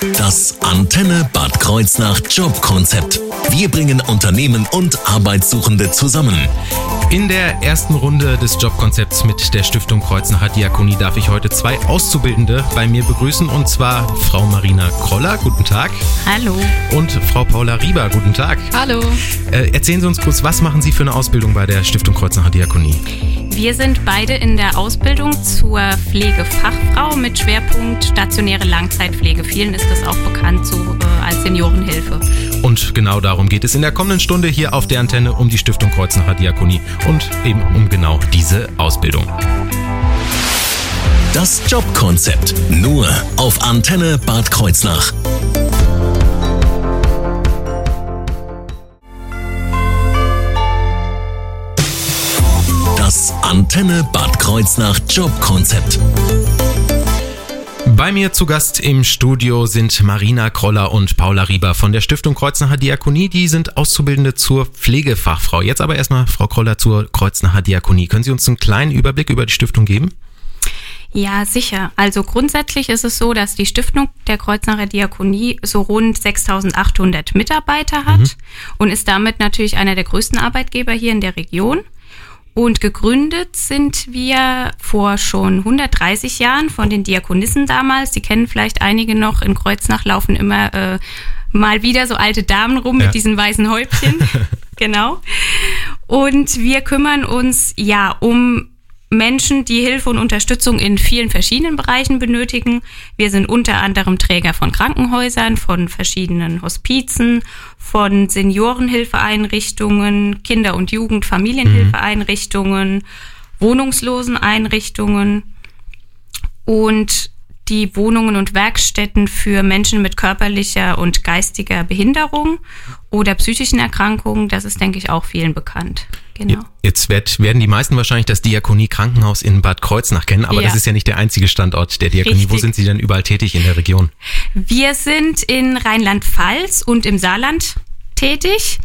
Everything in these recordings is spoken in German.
Das Antenne Bad Kreuznach Jobkonzept. Wir bringen Unternehmen und Arbeitssuchende zusammen. In der ersten Runde des Jobkonzepts mit der Stiftung Kreuznacher Diakonie darf ich heute zwei Auszubildende bei mir begrüßen und zwar Frau Marina Kroller, guten Tag. Hallo. Und Frau Paula Rieber, guten Tag. Hallo. Äh, erzählen Sie uns kurz, was machen Sie für eine Ausbildung bei der Stiftung Kreuznacher Diakonie? Wir sind beide in der Ausbildung zur Pflegefachfrau mit Schwerpunkt stationäre Langzeitpflege. Vielen ist das auch bekannt so äh, als Seniorenhilfe. Und genau darum geht es in der kommenden Stunde hier auf der Antenne um die Stiftung Kreuznacher Diakonie und eben um genau diese Ausbildung. Das Jobkonzept nur auf Antenne Bad Kreuznach. Antenne Bad Kreuznach Jobkonzept. Bei mir zu Gast im Studio sind Marina Kroller und Paula Rieber von der Stiftung Kreuznacher Diakonie. Die sind Auszubildende zur Pflegefachfrau. Jetzt aber erstmal, Frau Kroller, zur Kreuznacher Diakonie. Können Sie uns einen kleinen Überblick über die Stiftung geben? Ja, sicher. Also grundsätzlich ist es so, dass die Stiftung der Kreuznacher Diakonie so rund 6800 Mitarbeiter hat mhm. und ist damit natürlich einer der größten Arbeitgeber hier in der Region. Und gegründet sind wir vor schon 130 Jahren von den Diakonissen damals. Die kennen vielleicht einige noch. In Kreuznach laufen immer äh, mal wieder so alte Damen rum ja. mit diesen weißen Häubchen. genau. Und wir kümmern uns ja um Menschen, die Hilfe und Unterstützung in vielen verschiedenen Bereichen benötigen. Wir sind unter anderem Träger von Krankenhäusern, von verschiedenen Hospizen, von Seniorenhilfeeinrichtungen, Kinder- und Jugend-, Familienhilfeeinrichtungen. Wohnungsloseneinrichtungen und die Wohnungen und Werkstätten für Menschen mit körperlicher und geistiger Behinderung oder psychischen Erkrankungen. Das ist, denke ich, auch vielen bekannt. Genau. Jetzt wird, werden die meisten wahrscheinlich das Diakonie Krankenhaus in Bad Kreuznach kennen, aber ja. das ist ja nicht der einzige Standort der Diakonie. Richtig. Wo sind Sie denn überall tätig in der Region? Wir sind in Rheinland-Pfalz und im Saarland tätig.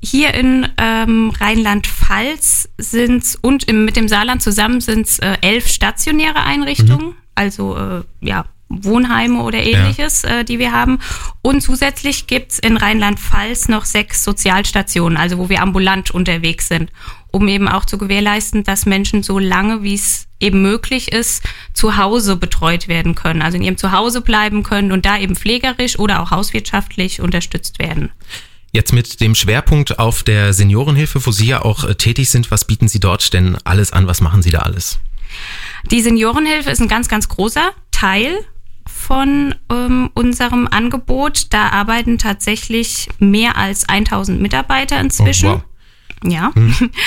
Hier in ähm, Rheinland-Pfalz sind es und im, mit dem Saarland zusammen sind es äh, elf stationäre Einrichtungen. Mhm also äh, ja, Wohnheime oder ähnliches, ja. äh, die wir haben. Und zusätzlich gibt's in Rheinland-Pfalz noch sechs Sozialstationen, also wo wir ambulant unterwegs sind, um eben auch zu gewährleisten, dass Menschen so lange, wie es eben möglich ist, zu Hause betreut werden können, also in ihrem Zuhause bleiben können und da eben pflegerisch oder auch hauswirtschaftlich unterstützt werden. Jetzt mit dem Schwerpunkt auf der Seniorenhilfe, wo Sie ja auch äh, tätig sind, was bieten Sie dort denn alles an? Was machen Sie da alles? Die Seniorenhilfe ist ein ganz, ganz großer Teil von ähm, unserem Angebot. Da arbeiten tatsächlich mehr als 1000 Mitarbeiter inzwischen. Oh, wow. Ja. Hm.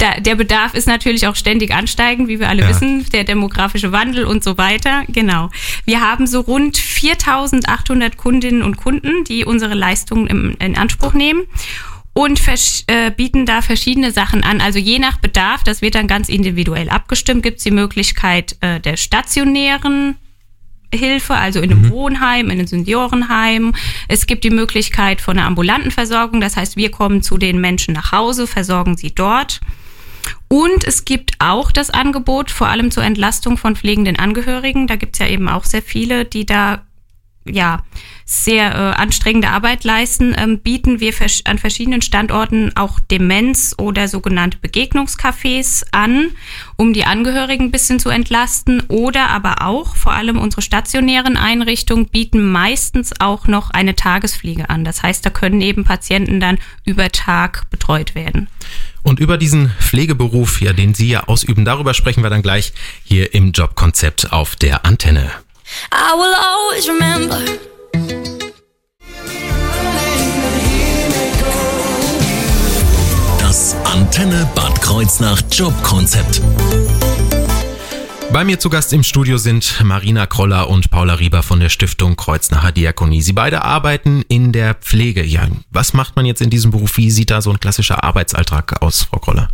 Da, der Bedarf ist natürlich auch ständig ansteigend, wie wir alle ja. wissen, der demografische Wandel und so weiter. Genau. Wir haben so rund 4800 Kundinnen und Kunden, die unsere Leistungen im, in Anspruch nehmen und äh, bieten da verschiedene Sachen an. Also je nach Bedarf, das wird dann ganz individuell abgestimmt, gibt es die Möglichkeit äh, der stationären Hilfe, also in einem mhm. Wohnheim, in einem Seniorenheim. Es gibt die Möglichkeit von einer ambulanten Versorgung, das heißt, wir kommen zu den Menschen nach Hause, versorgen sie dort. Und es gibt auch das Angebot, vor allem zur Entlastung von pflegenden Angehörigen. Da gibt es ja eben auch sehr viele, die da ja sehr äh, anstrengende Arbeit leisten, ähm, bieten wir vers an verschiedenen Standorten auch Demenz- oder sogenannte Begegnungscafés an, um die Angehörigen ein bisschen zu entlasten. Oder aber auch, vor allem unsere stationären Einrichtungen bieten meistens auch noch eine Tagespflege an. Das heißt, da können eben Patienten dann über Tag betreut werden. Und über diesen Pflegeberuf, ja, den Sie ja ausüben, darüber sprechen wir dann gleich hier im Jobkonzept auf der Antenne. I will always remember Das Antenne Bad Kreuznach Jobkonzept. Bei mir zu Gast im Studio sind Marina Kroller und Paula Rieber von der Stiftung Kreuznacher Diakonie. Sie beide arbeiten in der Pflege. Ja, was macht man jetzt in diesem Beruf? Wie sieht da so ein klassischer Arbeitsalltag aus, Frau Kroller?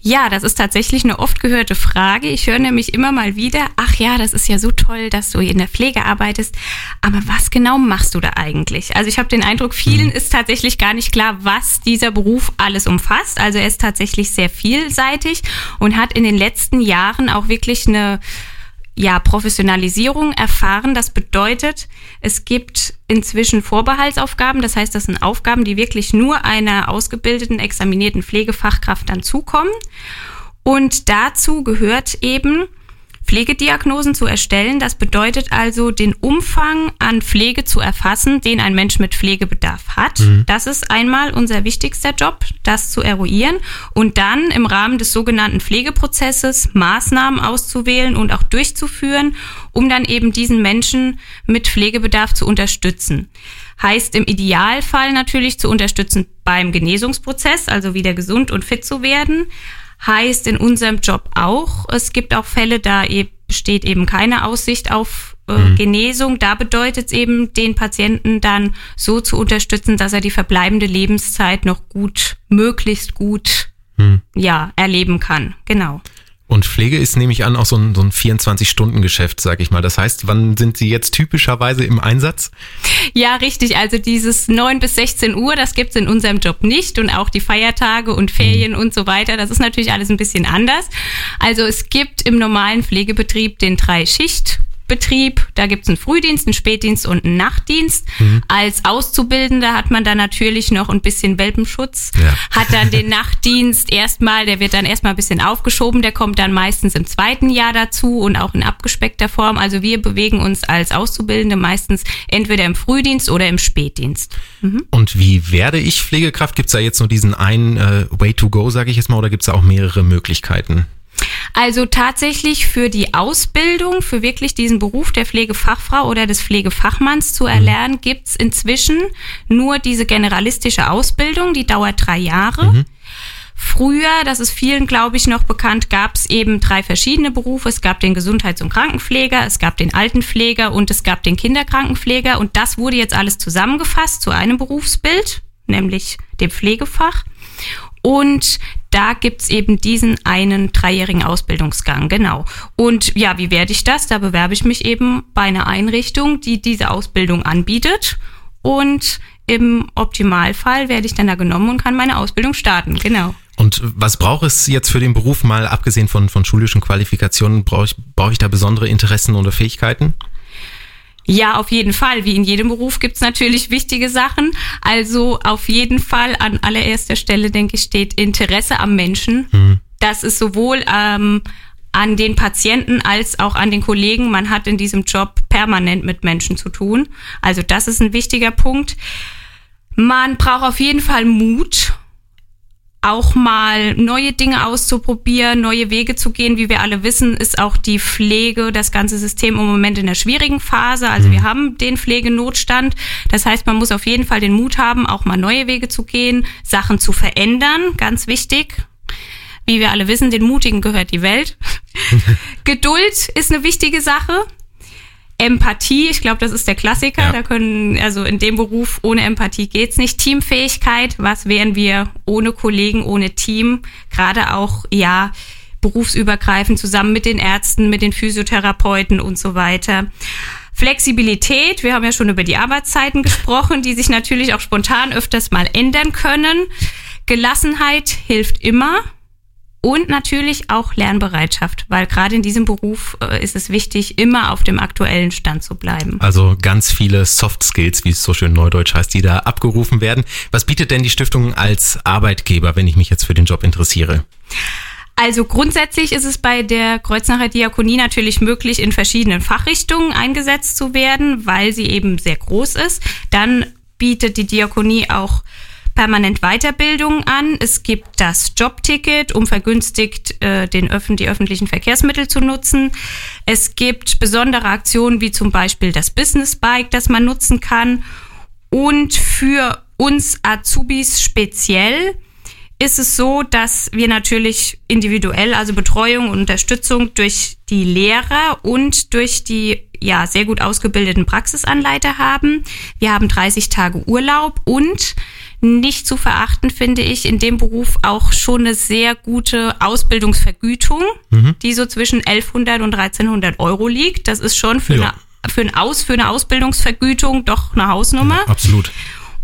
Ja, das ist tatsächlich eine oft gehörte Frage. Ich höre nämlich immer mal wieder, ach ja, das ist ja so toll, dass du in der Pflege arbeitest. Aber was genau machst du da eigentlich? Also ich habe den Eindruck, vielen mhm. ist tatsächlich gar nicht klar, was dieser Beruf alles umfasst. Also er ist tatsächlich sehr vielseitig und hat in den letzten Jahren auch wirklich eine ja, Professionalisierung erfahren. Das bedeutet, es gibt inzwischen Vorbehaltsaufgaben. Das heißt, das sind Aufgaben, die wirklich nur einer ausgebildeten, examinierten Pflegefachkraft dann zukommen. Und dazu gehört eben, Pflegediagnosen zu erstellen. Das bedeutet also, den Umfang an Pflege zu erfassen, den ein Mensch mit Pflegebedarf hat. Mhm. Das ist einmal unser wichtigster Job, das zu eruieren und dann im Rahmen des sogenannten Pflegeprozesses Maßnahmen auszuwählen und auch durchzuführen, um dann eben diesen Menschen mit Pflegebedarf zu unterstützen. Heißt im Idealfall natürlich zu unterstützen beim Genesungsprozess, also wieder gesund und fit zu werden heißt in unserem Job auch, es gibt auch Fälle, da besteht eben keine Aussicht auf äh, mhm. Genesung. Da bedeutet es eben, den Patienten dann so zu unterstützen, dass er die verbleibende Lebenszeit noch gut, möglichst gut, mhm. ja, erleben kann. Genau. Und Pflege ist, nehme ich an, auch so ein, so ein 24-Stunden-Geschäft, sag ich mal. Das heißt, wann sind Sie jetzt typischerweise im Einsatz? Ja, richtig. Also dieses 9 bis 16 Uhr, das gibt's in unserem Job nicht. Und auch die Feiertage und Ferien mhm. und so weiter, das ist natürlich alles ein bisschen anders. Also es gibt im normalen Pflegebetrieb den Drei-Schicht- Betrieb. Da gibt's einen Frühdienst, einen Spätdienst und einen Nachtdienst. Mhm. Als Auszubildender hat man da natürlich noch ein bisschen Welpenschutz. Ja. Hat dann den Nachtdienst erstmal, der wird dann erstmal ein bisschen aufgeschoben. Der kommt dann meistens im zweiten Jahr dazu und auch in abgespeckter Form. Also wir bewegen uns als Auszubildende meistens entweder im Frühdienst oder im Spätdienst. Mhm. Und wie werde ich Pflegekraft? Gibt's da jetzt nur diesen einen äh, Way to go, sage ich jetzt mal, oder gibt's da auch mehrere Möglichkeiten? Also tatsächlich für die Ausbildung, für wirklich diesen Beruf der Pflegefachfrau oder des Pflegefachmanns zu erlernen, mhm. gibt's inzwischen nur diese generalistische Ausbildung, die dauert drei Jahre. Mhm. Früher, das ist vielen, glaube ich, noch bekannt, gab es eben drei verschiedene Berufe. Es gab den Gesundheits- und Krankenpfleger, es gab den Altenpfleger und es gab den Kinderkrankenpfleger. Und das wurde jetzt alles zusammengefasst zu einem Berufsbild, nämlich dem Pflegefach. Und da gibt's eben diesen einen dreijährigen Ausbildungsgang, genau. Und ja, wie werde ich das? Da bewerbe ich mich eben bei einer Einrichtung, die diese Ausbildung anbietet. Und im Optimalfall werde ich dann da genommen und kann meine Ausbildung starten, genau. Und was braucht es jetzt für den Beruf, mal abgesehen von, von schulischen Qualifikationen, brauche ich, brauche ich da besondere Interessen oder Fähigkeiten? Ja, auf jeden Fall. Wie in jedem Beruf gibt's natürlich wichtige Sachen. Also auf jeden Fall an allererster Stelle, denke ich, steht Interesse am Menschen. Mhm. Das ist sowohl ähm, an den Patienten als auch an den Kollegen. Man hat in diesem Job permanent mit Menschen zu tun. Also das ist ein wichtiger Punkt. Man braucht auf jeden Fall Mut auch mal neue Dinge auszuprobieren, neue Wege zu gehen. Wie wir alle wissen, ist auch die Pflege, das ganze System im Moment in einer schwierigen Phase. Also mhm. wir haben den Pflegenotstand. Das heißt, man muss auf jeden Fall den Mut haben, auch mal neue Wege zu gehen, Sachen zu verändern. Ganz wichtig. Wie wir alle wissen, den Mutigen gehört die Welt. Geduld ist eine wichtige Sache. Empathie, ich glaube, das ist der Klassiker. Ja. Da können, also in dem Beruf ohne Empathie geht's nicht. Teamfähigkeit, was wären wir ohne Kollegen, ohne Team? Gerade auch, ja, berufsübergreifend zusammen mit den Ärzten, mit den Physiotherapeuten und so weiter. Flexibilität, wir haben ja schon über die Arbeitszeiten gesprochen, die sich natürlich auch spontan öfters mal ändern können. Gelassenheit hilft immer. Und natürlich auch Lernbereitschaft, weil gerade in diesem Beruf äh, ist es wichtig, immer auf dem aktuellen Stand zu bleiben. Also ganz viele Soft Skills, wie es so schön neudeutsch heißt, die da abgerufen werden. Was bietet denn die Stiftung als Arbeitgeber, wenn ich mich jetzt für den Job interessiere? Also grundsätzlich ist es bei der Kreuznacher Diakonie natürlich möglich, in verschiedenen Fachrichtungen eingesetzt zu werden, weil sie eben sehr groß ist. Dann bietet die Diakonie auch permanent Weiterbildung an. Es gibt das Jobticket, um vergünstigt äh, den Öffn die öffentlichen Verkehrsmittel zu nutzen. Es gibt besondere Aktionen wie zum Beispiel das Business Bike, das man nutzen kann. Und für uns Azubis speziell ist es so, dass wir natürlich individuell, also Betreuung und Unterstützung durch die Lehrer und durch die ja sehr gut ausgebildeten Praxisanleiter haben. Wir haben 30 Tage Urlaub und nicht zu verachten, finde ich, in dem Beruf auch schon eine sehr gute Ausbildungsvergütung, mhm. die so zwischen 1100 und 1300 Euro liegt. Das ist schon für, ja. eine, für, ein Aus, für eine Ausbildungsvergütung doch eine Hausnummer. Ja, absolut.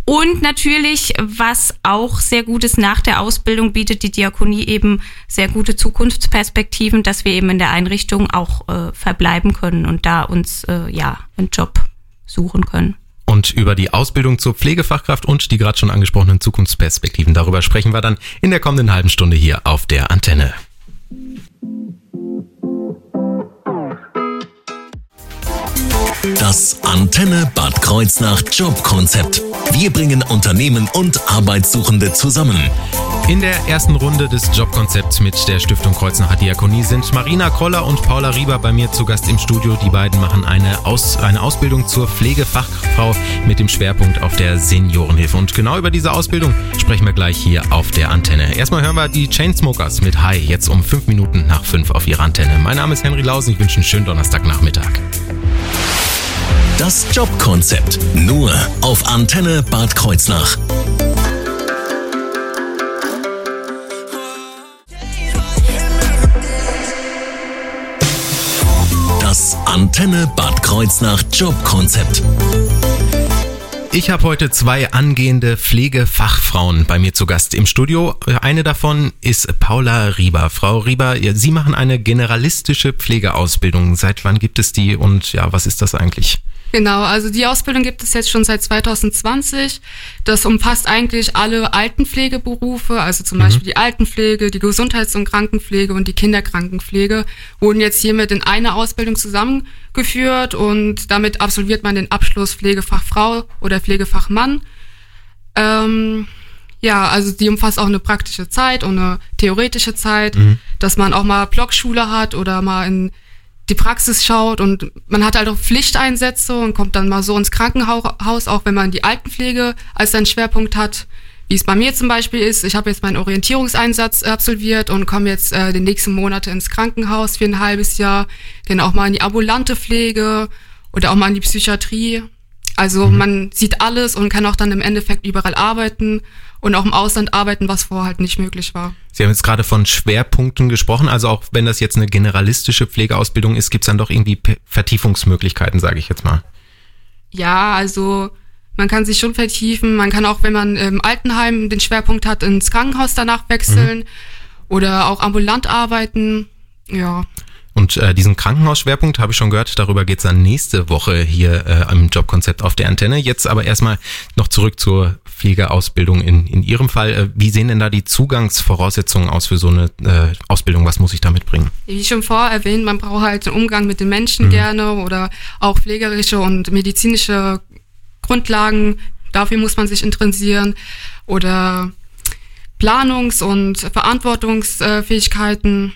Und natürlich, was auch sehr gut ist, nach der Ausbildung bietet die Diakonie eben sehr gute Zukunftsperspektiven, dass wir eben in der Einrichtung auch äh, verbleiben können und da uns äh, ja einen Job suchen können. Und über die Ausbildung zur Pflegefachkraft und die gerade schon angesprochenen Zukunftsperspektiven, darüber sprechen wir dann in der kommenden halben Stunde hier auf der Antenne. Das Antenne Bad Kreuznach Jobkonzept. Wir bringen Unternehmen und Arbeitssuchende zusammen. In der ersten Runde des Jobkonzepts mit der Stiftung Kreuznacher Diakonie sind Marina Kroller und Paula Rieber bei mir zu Gast im Studio. Die beiden machen eine, Aus, eine Ausbildung zur Pflegefachfrau mit dem Schwerpunkt auf der Seniorenhilfe. Und genau über diese Ausbildung sprechen wir gleich hier auf der Antenne. Erstmal hören wir die Chainsmokers mit Hi, jetzt um fünf Minuten nach fünf auf ihrer Antenne. Mein Name ist Henry Lausen, ich wünsche einen schönen Donnerstagnachmittag. Das Jobkonzept. Nur auf Antenne Bad Kreuznach. Das Antenne Bad Kreuznach Jobkonzept. Ich habe heute zwei angehende Pflegefachfrauen bei mir zu Gast im Studio. Eine davon ist Paula Rieber. Frau Rieber, Sie machen eine generalistische Pflegeausbildung. Seit wann gibt es die und ja, was ist das eigentlich? Genau, also die Ausbildung gibt es jetzt schon seit 2020. Das umfasst eigentlich alle Altenpflegeberufe, also zum mhm. Beispiel die Altenpflege, die Gesundheits- und Krankenpflege und die Kinderkrankenpflege, wurden jetzt hiermit in eine Ausbildung zusammengeführt und damit absolviert man den Abschluss Pflegefachfrau oder Pflegefachmann. Ähm, ja, also die umfasst auch eine praktische Zeit und eine theoretische Zeit, mhm. dass man auch mal Blockschule hat oder mal in die Praxis schaut und man hat halt auch Pflichteinsätze und kommt dann mal so ins Krankenhaus, auch wenn man die Altenpflege als seinen Schwerpunkt hat, wie es bei mir zum Beispiel ist. Ich habe jetzt meinen Orientierungseinsatz absolviert und komme jetzt äh, den nächsten Monate ins Krankenhaus für ein halbes Jahr, dann auch mal in die ambulante Pflege oder auch mal in die Psychiatrie. Also mhm. man sieht alles und kann auch dann im Endeffekt überall arbeiten und auch im Ausland arbeiten, was vorher halt nicht möglich war. Sie haben jetzt gerade von Schwerpunkten gesprochen, also auch wenn das jetzt eine generalistische Pflegeausbildung ist, gibt es dann doch irgendwie Vertiefungsmöglichkeiten, sage ich jetzt mal. Ja, also man kann sich schon vertiefen, man kann auch, wenn man im Altenheim den Schwerpunkt hat, ins Krankenhaus danach wechseln mhm. oder auch ambulant arbeiten. Ja. Und äh, diesen Krankenhausschwerpunkt habe ich schon gehört, darüber geht's dann nächste Woche hier äh, im Jobkonzept auf der Antenne. Jetzt aber erstmal noch zurück zur Pflegeausbildung in, in Ihrem Fall. Äh, wie sehen denn da die Zugangsvoraussetzungen aus für so eine äh, Ausbildung? Was muss ich da mitbringen? Wie schon vorher erwähnt, man braucht halt den Umgang mit den Menschen mhm. gerne oder auch pflegerische und medizinische Grundlagen. Dafür muss man sich interessieren. Oder Planungs- und Verantwortungsfähigkeiten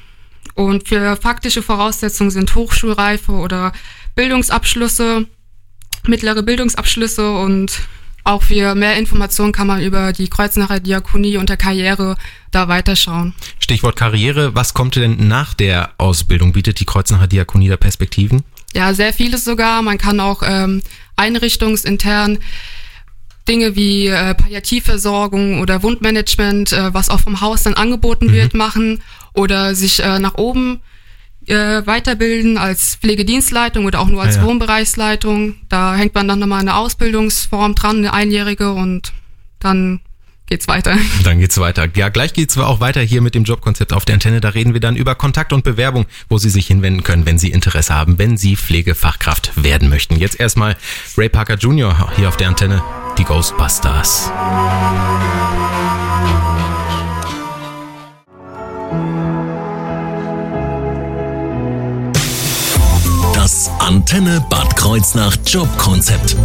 und für faktische Voraussetzungen sind Hochschulreife oder Bildungsabschlüsse, mittlere Bildungsabschlüsse und auch für mehr Informationen kann man über die Kreuznacher Diakonie unter Karriere da weiterschauen. Stichwort Karriere, was kommt denn nach der Ausbildung? Bietet die Kreuznacher Diakonie da Perspektiven? Ja, sehr vieles sogar. Man kann auch ähm, einrichtungsintern Dinge wie äh, Palliativversorgung oder Wundmanagement, äh, was auch vom Haus dann angeboten mhm. wird, machen oder sich äh, nach oben äh, weiterbilden als Pflegedienstleitung oder auch nur als ja, ja. Wohnbereichsleitung. Da hängt man dann nochmal eine Ausbildungsform dran, eine einjährige und dann geht's weiter. Dann geht's weiter. Ja, gleich geht's auch weiter hier mit dem Jobkonzept auf der Antenne. Da reden wir dann über Kontakt und Bewerbung, wo Sie sich hinwenden können, wenn Sie Interesse haben, wenn Sie Pflegefachkraft werden möchten. Jetzt erstmal Ray Parker Jr. hier auf der Antenne, die Ghostbusters. Das Antenne Bad Kreuznach Jobkonzept.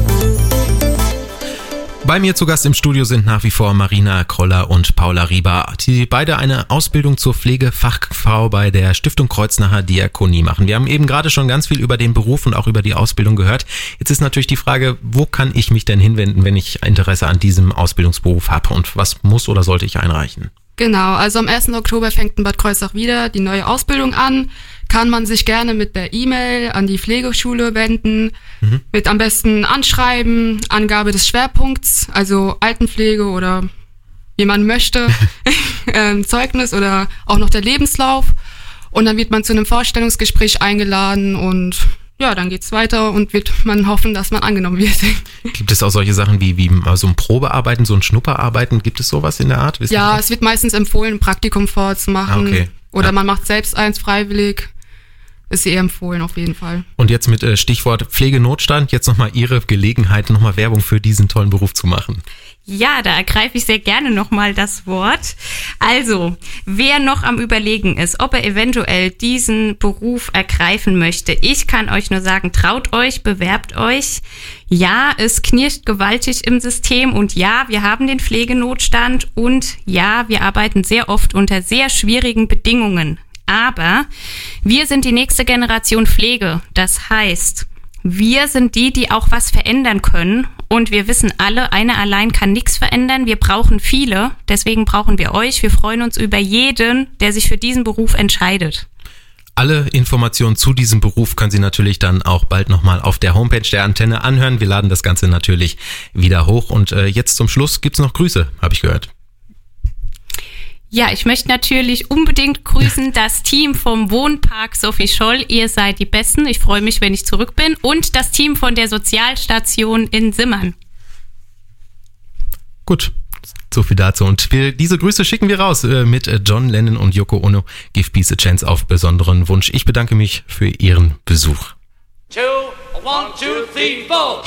Bei mir zu Gast im Studio sind nach wie vor Marina Kroller und Paula Rieber, die beide eine Ausbildung zur Pflegefachfrau bei der Stiftung Kreuznacher Diakonie machen. Wir haben eben gerade schon ganz viel über den Beruf und auch über die Ausbildung gehört. Jetzt ist natürlich die Frage, wo kann ich mich denn hinwenden, wenn ich Interesse an diesem Ausbildungsberuf habe und was muss oder sollte ich einreichen? Genau, also am 1. Oktober fängt in Bad Kreuznach wieder die neue Ausbildung an kann man sich gerne mit der E-Mail an die Pflegeschule wenden, mhm. mit am besten Anschreiben, Angabe des Schwerpunkts, also Altenpflege oder wie man möchte, ähm, Zeugnis oder auch noch der Lebenslauf. Und dann wird man zu einem Vorstellungsgespräch eingeladen und ja, dann geht's weiter und wird man hoffen, dass man angenommen wird. Gibt es auch solche Sachen wie, wie so ein Probearbeiten, so ein Schnupperarbeiten? Gibt es sowas in der Art? Wissen ja, es wird meistens empfohlen, ein Praktikum vorzumachen. Ah, okay. Oder ja. man macht selbst eins freiwillig ist eher empfohlen auf jeden Fall. Und jetzt mit äh, Stichwort Pflegenotstand, jetzt nochmal Ihre Gelegenheit, nochmal Werbung für diesen tollen Beruf zu machen. Ja, da ergreife ich sehr gerne nochmal das Wort. Also, wer noch am Überlegen ist, ob er eventuell diesen Beruf ergreifen möchte, ich kann euch nur sagen, traut euch, bewerbt euch. Ja, es knirscht gewaltig im System und ja, wir haben den Pflegenotstand und ja, wir arbeiten sehr oft unter sehr schwierigen Bedingungen. Aber wir sind die nächste Generation Pflege. Das heißt, wir sind die, die auch was verändern können. Und wir wissen alle, eine allein kann nichts verändern. Wir brauchen viele. Deswegen brauchen wir euch. Wir freuen uns über jeden, der sich für diesen Beruf entscheidet. Alle Informationen zu diesem Beruf können Sie natürlich dann auch bald nochmal auf der Homepage der Antenne anhören. Wir laden das Ganze natürlich wieder hoch. Und äh, jetzt zum Schluss gibt's noch Grüße, habe ich gehört. Ja, ich möchte natürlich unbedingt grüßen das Team vom Wohnpark Sophie Scholl. Ihr seid die Besten. Ich freue mich, wenn ich zurück bin. Und das Team von der Sozialstation in Simmern. Gut, so viel dazu. Und wir, diese Grüße schicken wir raus äh, mit John Lennon und Yoko Ono. Give Peace a Chance auf besonderen Wunsch. Ich bedanke mich für Ihren Besuch. Two, one, two, three, four.